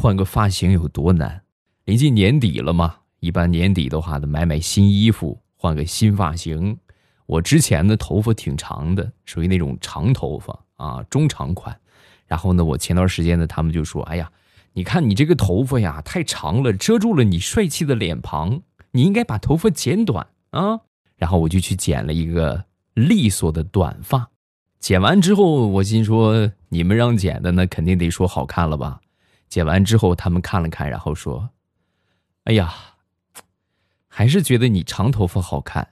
换个发型有多难？临近年底了嘛，一般年底的话，得买买新衣服，换个新发型。我之前的头发挺长的，属于那种长头发啊，中长款。然后呢，我前段时间呢，他们就说：“哎呀，你看你这个头发呀，太长了，遮住了你帅气的脸庞，你应该把头发剪短啊。”然后我就去剪了一个利索的短发。剪完之后，我心说：“你们让剪的，那肯定得说好看了吧？”剪完之后，他们看了看，然后说：“哎呀，还是觉得你长头发好看。”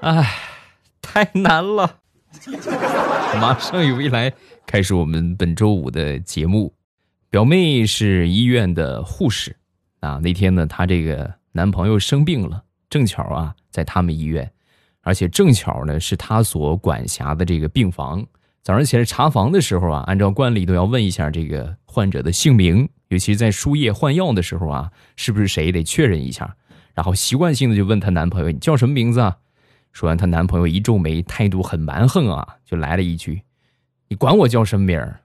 哎，太难了！马上有未来开始我们本周五的节目。表妹是医院的护士啊，那天呢，她这个男朋友生病了，正巧啊在他们医院，而且正巧呢是她所管辖的这个病房。早上起来查房的时候啊，按照惯例都要问一下这个患者的姓名，尤其是在输液换药的时候啊，是不是谁得确认一下。然后习惯性的就问她男朋友：“你叫什么名字啊？”说完，她男朋友一皱眉，态度很蛮横啊，就来了一句：“你管我叫什么名儿？”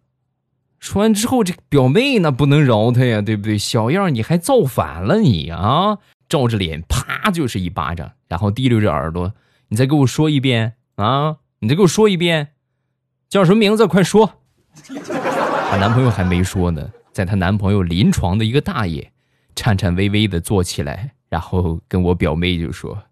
说完之后，这表妹那不能饶她呀，对不对？小样，你还造反了你啊！照着脸啪就是一巴掌，然后提溜着耳朵：“你再给我说一遍啊！你再给我说一遍，叫什么名字？快说！” 她男朋友还没说呢，在她男朋友临床的一个大爷颤颤巍巍的坐起来，然后跟我表妹就说。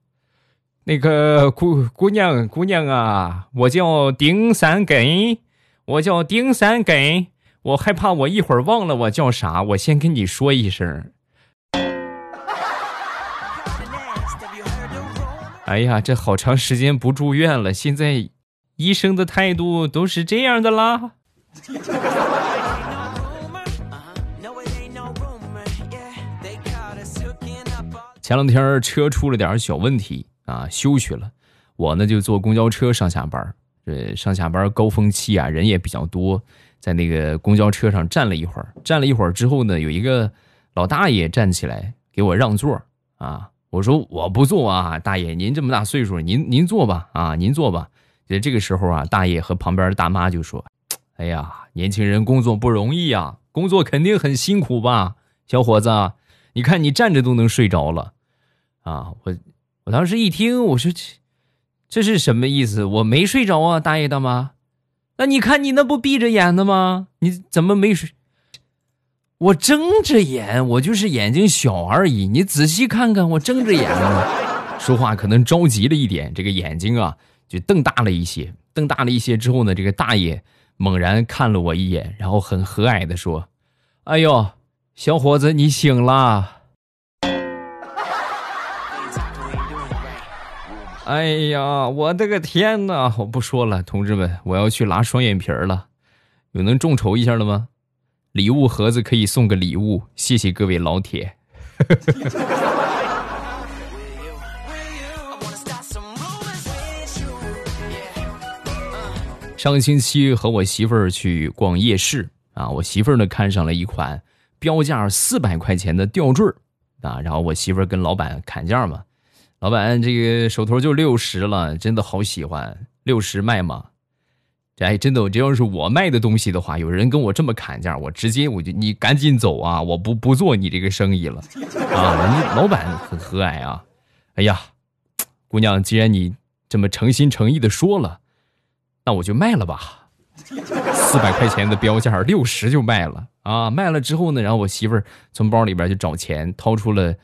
那个姑姑娘姑娘啊，我叫丁三根，我叫丁三根，我害怕我一会儿忘了我叫啥，我先跟你说一声。哎呀，这好长时间不住院了，现在医生的态度都是这样的啦。前两天车出了点小问题。啊，休去了，我呢就坐公交车上下班这上下班高峰期啊，人也比较多，在那个公交车上站了一会儿，站了一会儿之后呢，有一个老大爷站起来给我让座啊。我说我不坐啊，大爷您这么大岁数，您您坐吧啊，您坐吧。在这个时候啊，大爷和旁边的大妈就说：“哎呀，年轻人工作不容易呀，工作肯定很辛苦吧，小伙子，你看你站着都能睡着了啊，我。”我当时一听，我说这这是什么意思？我没睡着啊，大爷大妈。那你看你那不闭着眼的吗？你怎么没睡？我睁着眼，我就是眼睛小而已。你仔细看看，我睁着眼呢。说话可能着急了一点，这个眼睛啊就瞪大了一些。瞪大了一些之后呢，这个大爷猛然看了我一眼，然后很和蔼的说：“哎呦，小伙子，你醒了。”哎呀，我的个天哪！我不说了，同志们，我要去拉双眼皮儿了。有能众筹一下的吗？礼物盒子可以送个礼物，谢谢各位老铁。上个星期和我媳妇儿去逛夜市啊，我媳妇儿呢看上了一款标价四百块钱的吊坠啊，然后我媳妇儿跟老板砍价嘛。老板，这个手头就六十了，真的好喜欢，六十卖吗？这哎，真的，这要是我卖的东西的话，有人跟我这么砍价，我直接我就你赶紧走啊！我不不做你这个生意了啊！人家老板很和蔼啊。哎呀，姑娘，既然你这么诚心诚意的说了，那我就卖了吧。四百块钱的标价，六十就卖了啊！卖了之后呢，然后我媳妇儿从包里边就找钱，掏出了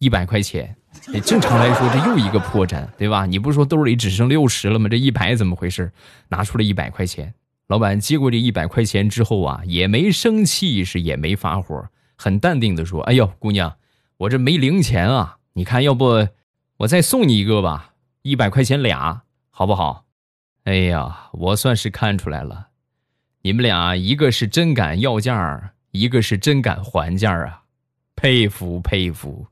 一百块钱。正常来说，这又一个破绽，对吧？你不是说兜里只剩六十了吗？这一百怎么回事？拿出了一百块钱，老板接过这一百块钱之后啊，也没生气，是也没发火，很淡定的说：“哎呦，姑娘，我这没零钱啊，你看，要不我再送你一个吧，一百块钱俩，好不好？”哎呀，我算是看出来了，你们俩一个是真敢要价，一个是真敢还价啊，佩服佩服。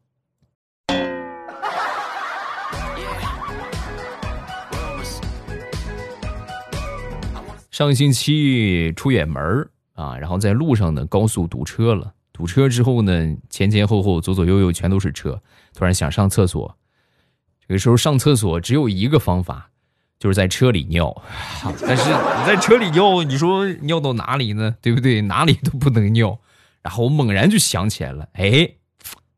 上星期出远门啊，然后在路上呢，高速堵车了。堵车之后呢，前前后后、左左右右全都是车。突然想上厕所，这个时候上厕所只有一个方法，就是在车里尿。但是你在车里尿，你说尿到哪里呢？对不对？哪里都不能尿。然后我猛然就想起来了，哎，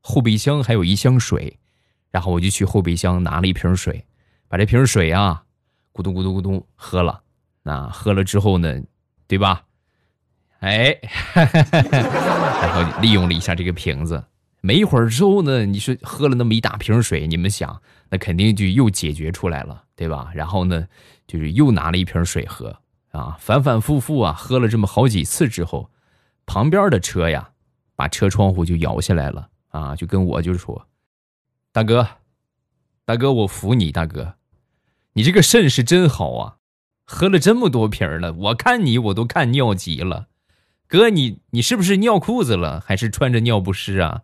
后备箱还有一箱水，然后我就去后备箱拿了一瓶水，把这瓶水啊，咕咚咕咚咕咚喝了。那喝了之后呢，对吧？哎，然后利用了一下这个瓶子。没一会儿之后呢，你说喝了那么一大瓶水，你们想，那肯定就又解决出来了，对吧？然后呢，就是又拿了一瓶水喝啊，反反复复啊，喝了这么好几次之后，旁边的车呀，把车窗户就摇下来了啊，就跟我就说：“大哥，大哥，我服你，大哥，你这个肾是真好啊，喝了这么多瓶了，我看你我都看尿急了。”哥，你你是不是尿裤子了，还是穿着尿不湿啊？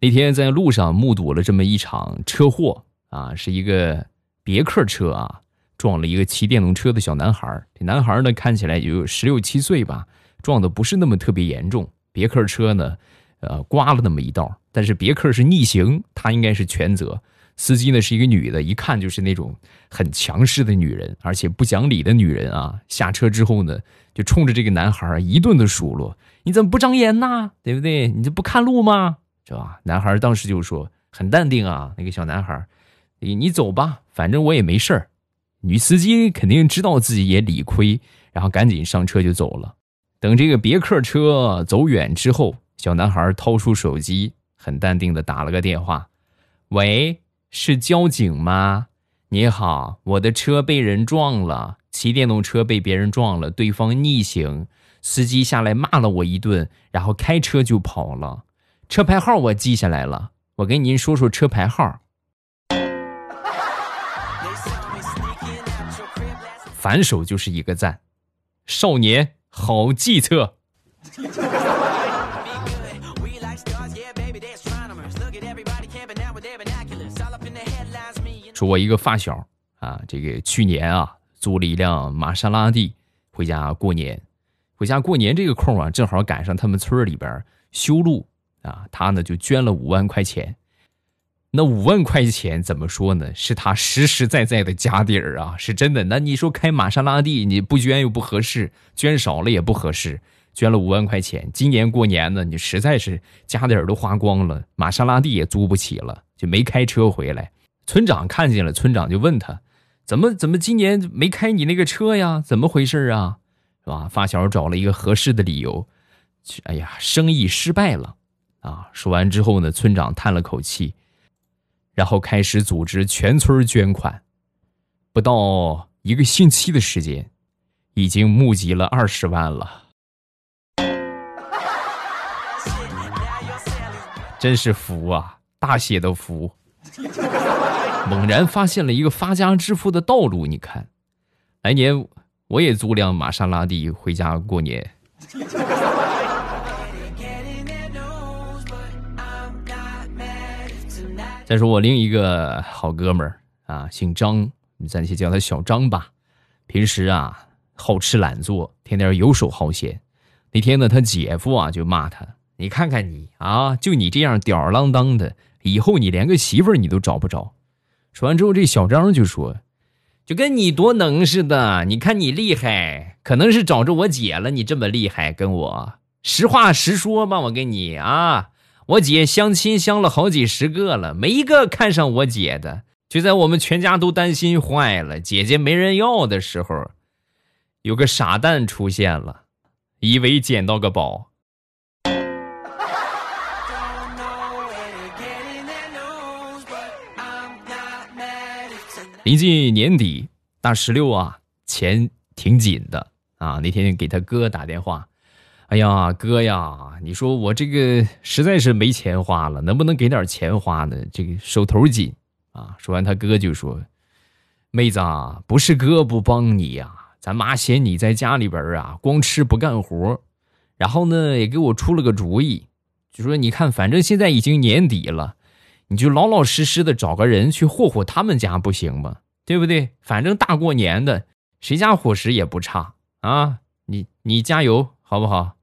那天在路上目睹了这么一场车祸啊，是一个别克车啊撞了一个骑电动车的小男孩。这男孩呢看起来也有十六七岁吧，撞的不是那么特别严重。别克车呢，呃，刮了那么一道，但是别克是逆行，他应该是全责。司机呢是一个女的，一看就是那种很强势的女人，而且不讲理的女人啊！下车之后呢，就冲着这个男孩一顿的数落：“你怎么不长眼呐？对不对？你这不看路吗？是吧？”男孩当时就说：“很淡定啊，那个小男孩，你你走吧，反正我也没事儿。”女司机肯定知道自己也理亏，然后赶紧上车就走了。等这个别克车走远之后，小男孩掏出手机，很淡定的打了个电话：“喂。”是交警吗？你好，我的车被人撞了，骑电动车被别人撞了，对方逆行，司机下来骂了我一顿，然后开车就跑了。车牌号我记下来了，我给您说说车牌号。反手就是一个赞，少年好计策。说，我一个发小啊，这个去年啊，租了一辆玛莎拉蒂回家过年。回家过年这个空啊，正好赶上他们村里边修路啊，他呢就捐了五万块钱。那五万块钱怎么说呢？是他实实在在的家底儿啊，是真的。那你说开玛莎拉蒂，你不捐又不合适，捐少了也不合适，捐了五万块钱。今年过年呢，你实在是家底儿都花光了，玛莎拉蒂也租不起了，就没开车回来。村长看见了，村长就问他：“怎么怎么今年没开你那个车呀？怎么回事啊？是吧？”发小找了一个合适的理由：“哎呀，生意失败了。”啊，说完之后呢，村长叹了口气，然后开始组织全村捐款。不到一个星期的时间，已经募集了二十万了，真是福啊！大写的福。猛然发现了一个发家致富的道路，你看，来年我也租辆玛莎拉蒂回家过年。再说我另一个好哥们儿啊，姓张，你暂且叫他小张吧。平时啊好吃懒做，天天游手好闲。那天呢，他姐夫啊就骂他：“你看看你啊，就你这样吊儿郎当的，以后你连个媳妇儿你都找不着。”说完之后，这小张就说：“就跟你多能似的，你看你厉害，可能是找着我姐了。你这么厉害，跟我实话实说吧。我跟你啊，我姐相亲相了好几十个了，没一个看上我姐的。就在我们全家都担心坏了，姐姐没人要的时候，有个傻蛋出现了，以为捡到个宝。”临近年底，大石榴啊，钱挺紧的啊。那天给他哥打电话，哎呀，哥呀，你说我这个实在是没钱花了，能不能给点钱花呢？这个手头紧啊。说完，他哥就说：“妹子啊，不是哥不帮你呀，咱妈嫌你在家里边啊光吃不干活，然后呢也给我出了个主意，就说你看，反正现在已经年底了。”你就老老实实的找个人去霍霍他们家不行吗？对不对？反正大过年的，谁家伙食也不差啊！你你加油好不好？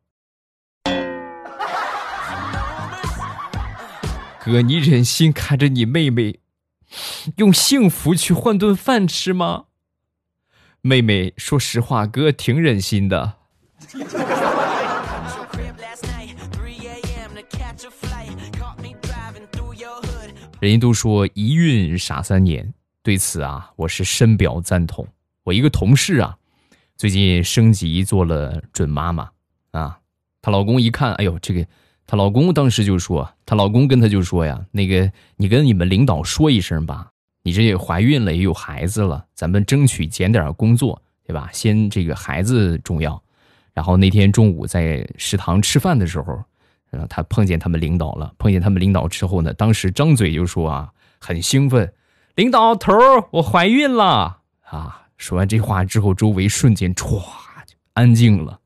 哥，你忍心看着你妹妹用幸福去换顿饭吃吗？妹妹，说实话，哥挺忍心的。人家都说一孕傻三年，对此啊，我是深表赞同。我一个同事啊，最近升级做了准妈妈啊，她老公一看，哎呦，这个，她老公当时就说，她老公跟她就说呀，那个你跟你们领导说一声吧，你这也怀孕了，也有孩子了，咱们争取减点工作，对吧？先这个孩子重要。然后那天中午在食堂吃饭的时候。他碰见他们领导了，碰见他们领导之后呢，当时张嘴就说啊，很兴奋，领导头我怀孕了啊！说完这话之后，周围瞬间歘就安静了。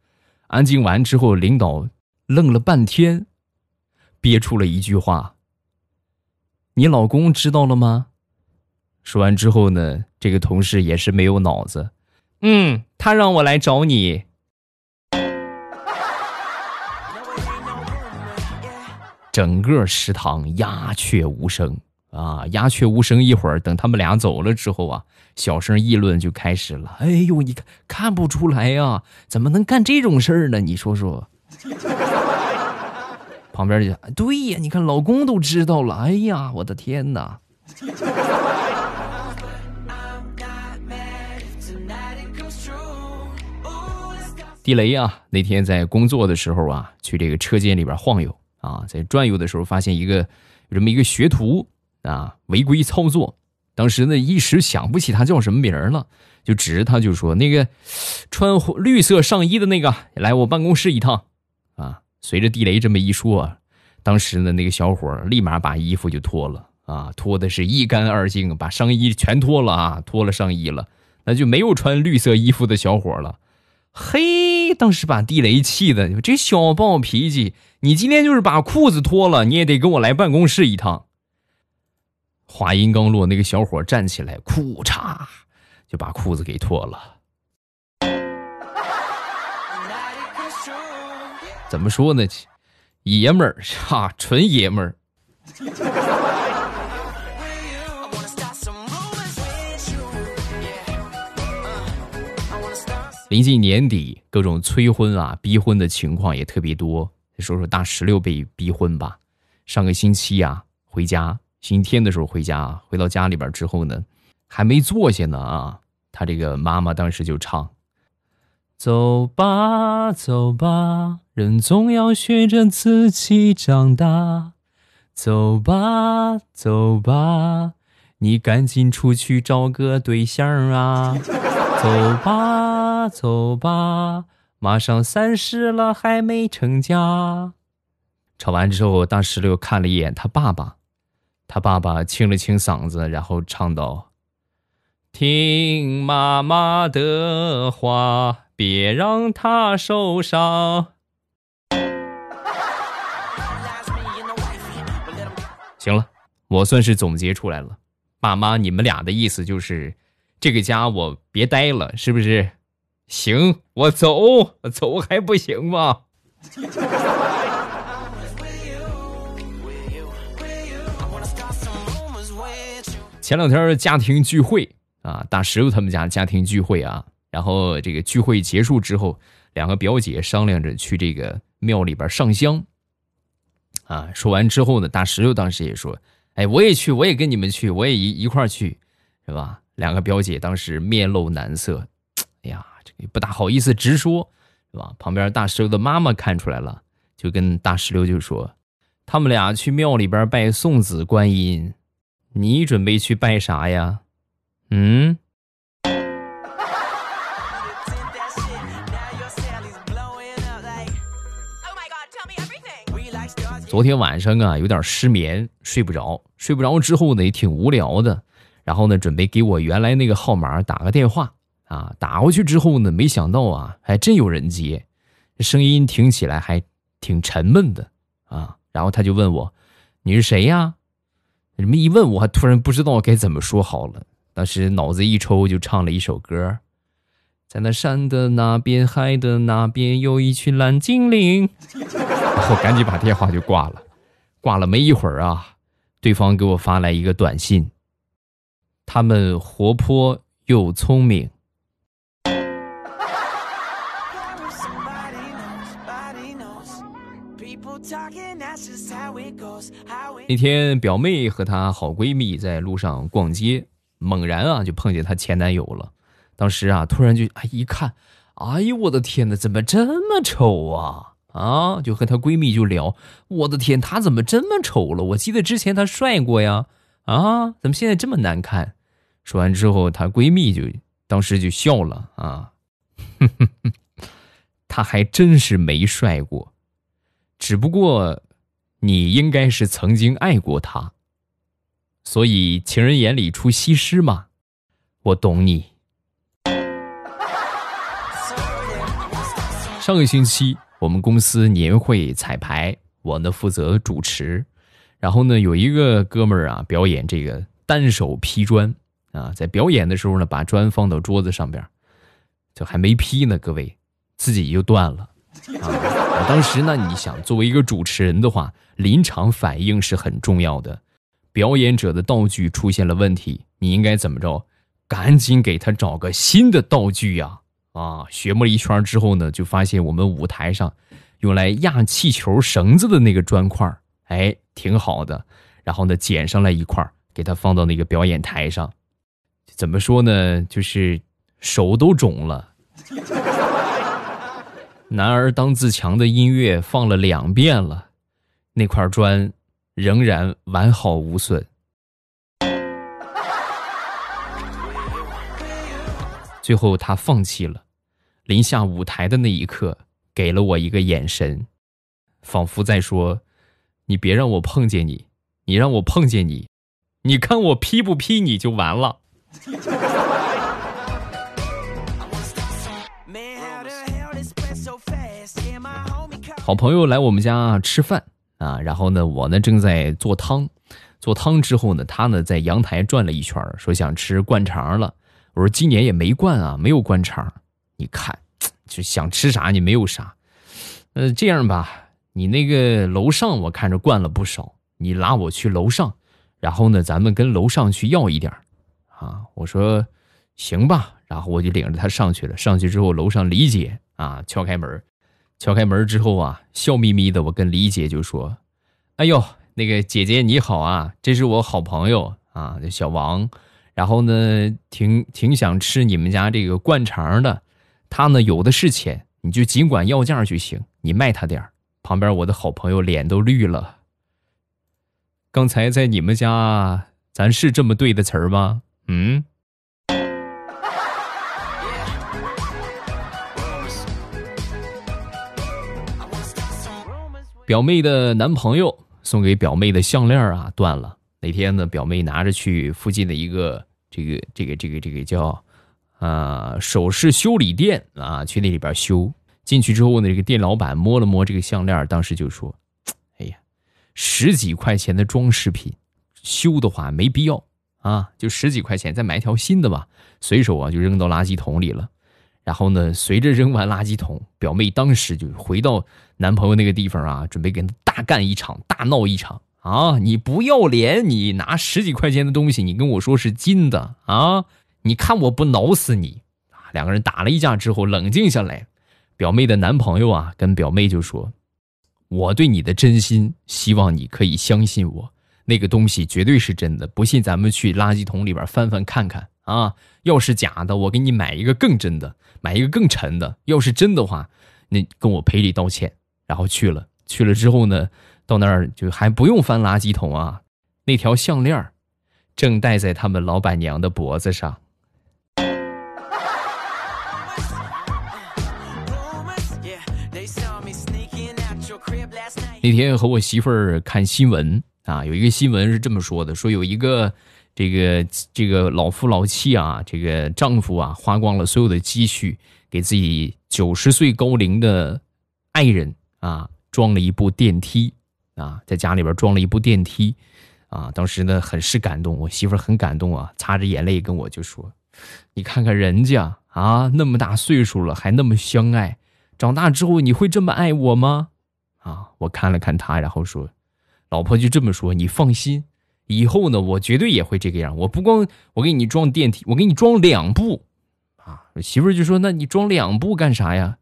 安静完之后，领导愣了半天，憋出了一句话：“你老公知道了吗？”说完之后呢，这个同事也是没有脑子，嗯，他让我来找你。整个食堂鸦雀无声啊，鸦雀无声。一会儿等他们俩走了之后啊，小声议论就开始了。哎呦，你看看不出来呀？怎么能干这种事儿呢？你说说。旁边就对呀，你看老公都知道了。哎呀，我的天哪！地雷啊，那天在工作的时候啊，去这个车间里边晃悠。啊，在转悠的时候发现一个有这么一个学徒啊，违规操作。当时呢一时想不起他叫什么名了，就指着他就说：“那个穿绿色上衣的那个，来我办公室一趟。”啊，随着地雷这么一说，当时呢那个小伙立马把衣服就脱了啊，脱的是一干二净，把上衣全脱了啊，脱了上衣了，那就没有穿绿色衣服的小伙了。嘿，当时把地雷气的，这小暴脾气！你今天就是把裤子脱了，你也得跟我来办公室一趟。话音刚落，那个小伙站起来，裤衩就把裤子给脱了。怎么说呢？爷们儿 哈，纯爷们儿。临近年底，各种催婚啊、逼婚的情况也特别多。说说大石榴被逼婚吧。上个星期啊，回家星期天的时候回家，回到家里边之后呢，还没坐下呢啊，他这个妈妈当时就唱：“走吧，走吧，人总要学着自己长大。走吧，走吧，你赶紧出去找个对象啊。走吧。”走吧，马上三十了还没成家。唱完之后，大石榴看了一眼他爸爸，他爸爸清了清嗓子，然后唱道：“听妈妈的话，别让他受伤。”行了，我算是总结出来了。爸妈，你们俩的意思就是，这个家我别待了，是不是？行，我走，走还不行吗？前两天家庭聚会啊，大石头他们家家庭聚会啊，然后这个聚会结束之后，两个表姐商量着去这个庙里边上香。啊，说完之后呢，大石榴当时也说：“哎，我也去，我也跟你们去，我也一一块去，是吧？”两个表姐当时面露难色，哎呀。也不大好意思直说，是吧？旁边大石榴的妈妈看出来了，就跟大石榴就说：“他们俩去庙里边拜送子观音，你准备去拜啥呀？”嗯。昨天晚上啊，有点失眠，睡不着，睡不着之后呢，也挺无聊的，然后呢，准备给我原来那个号码打个电话。啊，打过去之后呢，没想到啊，还真有人接，声音听起来还挺沉闷的啊。然后他就问我：“你是谁呀？”这么一问，我还突然不知道该怎么说好了。当时脑子一抽，就唱了一首歌：“在那山的那边，海的那边，有一群蓝精灵。”然后赶紧把电话就挂了。挂了没一会儿啊，对方给我发来一个短信。他们活泼又聪明。那天表妹和她好闺蜜在路上逛街，猛然啊就碰见她前男友了。当时啊突然就哎一看，哎呦我的天哪，怎么这么丑啊啊！就和她闺蜜就聊，我的天，他怎么这么丑了？我记得之前他帅过呀，啊，怎么现在这么难看？说完之后，她闺蜜就当时就笑了啊，哼哼哼他还真是没帅过，只不过你应该是曾经爱过他，所以情人眼里出西施嘛，我懂你。上个星期我们公司年会彩排，我呢负责主持，然后呢有一个哥们儿啊表演这个单手劈砖。啊，在表演的时候呢，把砖放到桌子上边，就还没劈呢，各位，自己就断了。啊，当时呢，你想作为一个主持人的话，临场反应是很重要的。表演者的道具出现了问题，你应该怎么着？赶紧给他找个新的道具呀！啊学摸了一圈之后呢，就发现我们舞台上用来压气球绳子的那个砖块，哎，挺好的。然后呢，捡上来一块，给他放到那个表演台上。怎么说呢？就是手都肿了。男儿当自强的音乐放了两遍了，那块砖仍然完好无损。最后他放弃了，临下舞台的那一刻，给了我一个眼神，仿佛在说：“你别让我碰见你，你让我碰见你，你看我劈不劈你就完了。”好朋友来我们家吃饭啊，然后呢，我呢正在做汤，做汤之后呢，他呢在阳台转了一圈，说想吃灌肠了。我说今年也没灌啊，没有灌肠。你看，就想吃啥你没有啥。呃，这样吧，你那个楼上我看着灌了不少，你拉我去楼上，然后呢，咱们跟楼上去要一点。啊，我说行吧，然后我就领着他上去了。上去之后，楼上李姐啊敲开门，敲开门之后啊，笑眯眯的，我跟李姐就说：“哎呦，那个姐姐你好啊，这是我好朋友啊，小王。然后呢，挺挺想吃你们家这个灌肠的，他呢有的是钱，你就尽管要价就行，你卖他点旁边我的好朋友脸都绿了。刚才在你们家，咱是这么对的词儿吗？嗯，表妹的男朋友送给表妹的项链啊断了。那天呢，表妹拿着去附近的一个这个这个这个这个叫啊首饰修理店啊，去那里边修。进去之后呢，这个店老板摸了摸这个项链，当时就说：“哎呀，十几块钱的装饰品，修的话没必要。”啊，就十几块钱，再买一条新的吧。随手啊就扔到垃圾桶里了。然后呢，随着扔完垃圾桶，表妹当时就回到男朋友那个地方啊，准备跟他大干一场，大闹一场啊！你不要脸，你拿十几块钱的东西，你跟我说是金的啊？你看我不挠死你啊！两个人打了一架之后，冷静下来，表妹的男朋友啊跟表妹就说：“我对你的真心，希望你可以相信我。”那个东西绝对是真的，不信咱们去垃圾桶里边翻翻看看啊！要是假的，我给你买一个更真的，买一个更沉的。要是真的话，那跟我赔礼道歉。然后去了，去了之后呢，到那儿就还不用翻垃圾桶啊，那条项链正戴在他们老板娘的脖子上。那天和我媳妇儿看新闻。啊，有一个新闻是这么说的：说有一个这个这个老夫老妻啊，这个丈夫啊，花光了所有的积蓄，给自己九十岁高龄的爱人啊装了一部电梯啊，在家里边装了一部电梯啊。当时呢，很是感动，我媳妇很感动啊，擦着眼泪跟我就说：“你看看人家啊，那么大岁数了还那么相爱，长大之后你会这么爱我吗？”啊，我看了看他，然后说。老婆就这么说：“你放心，以后呢，我绝对也会这个样。我不光我给你装电梯，我给你装两部，啊！媳妇儿就说：“那你装两部干啥呀？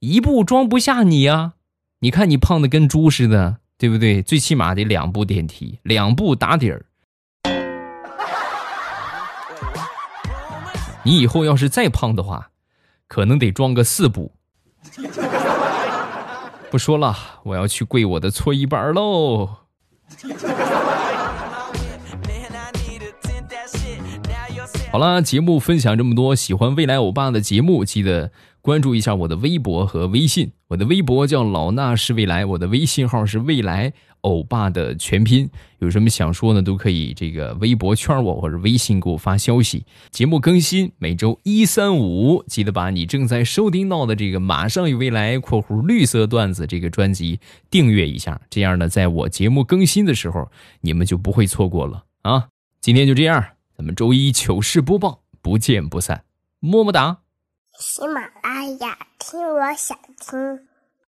一部装不下你呀！你看你胖的跟猪似的，对不对？最起码得两部电梯，两部打底儿。你以后要是再胖的话，可能得装个四部。不说了，我要去跪我的搓衣板喽。”好了，节目分享这么多，喜欢未来欧巴的节目，记得关注一下我的微博和微信。我的微博叫老衲是未来，我的微信号是未来欧巴的全拼。有什么想说呢，都可以这个微博圈我或者微信给我发消息。节目更新每周一、三、五，记得把你正在收听到的这个《马上有未来（括弧绿色段子）》这个专辑订阅一下，这样呢，在我节目更新的时候，你们就不会错过了啊！今天就这样。咱们周一糗事播报，不见不散，么么哒。喜马拉雅，听我想听。